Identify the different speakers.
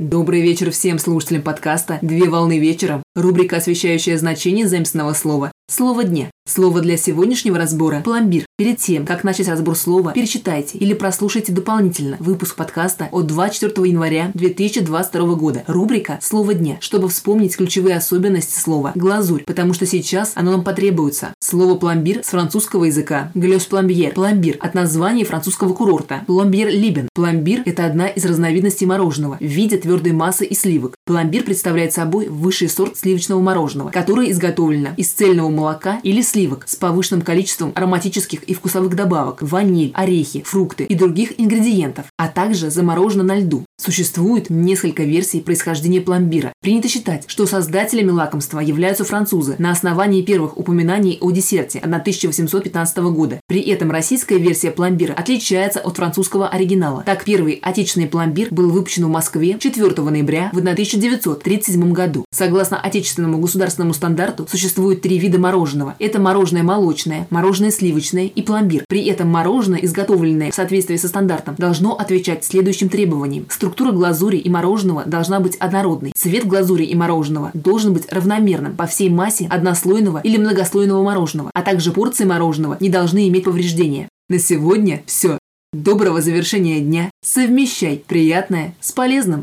Speaker 1: Добрый вечер всем слушателям подкаста «Две волны вечером». Рубрика, освещающая значение заимственного слова. Слово дня. Слово для сегодняшнего разбора – пломбир. Перед тем, как начать разбор слова, перечитайте или прослушайте дополнительно выпуск подкаста от 24 января 2022 года. Рубрика «Слово дня», чтобы вспомнить ключевые особенности слова «глазурь», потому что сейчас оно нам потребуется. Слово «пломбир» с французского языка. Glace plombières. Пломбир от названия французского курорта. Plombières-les-Bains. Пломбир – это одна из разновидностей мороженого в виде твердой массы и сливок. Пломбир представляет собой высший сорт сливочного мороженого, которое изготовлено из цельного молока или сливок с повышенным количеством ароматических и вкусовых добавок, ваниль, орехи, фрукты и других ингредиентов, а также заморожено на льду. Существует несколько версий происхождения пломбира. Принято считать, что создателями лакомства являются французы на основании первых упоминаний о десерте 1815 года. При этом российская версия пломбира отличается от французского оригинала. Так, первый отечественный пломбир был выпущен в Москве 4 ноября в 1937 году. Согласно отечественному государственному стандарту, существует три вида мороженого. Это мороженое молочное, мороженое сливочное и пломбир. При этом мороженое, изготовленное в соответствии со стандартом, должно отвечать следующим требованиям. Структура глазури и мороженого должна быть однородной. Цвет глазури и мороженого должен быть равномерным по всей массе однослойного или многослойного мороженого, а также порции мороженого не должны иметь повреждения. На сегодня все. Доброго завершения дня. Совмещай приятное с полезным.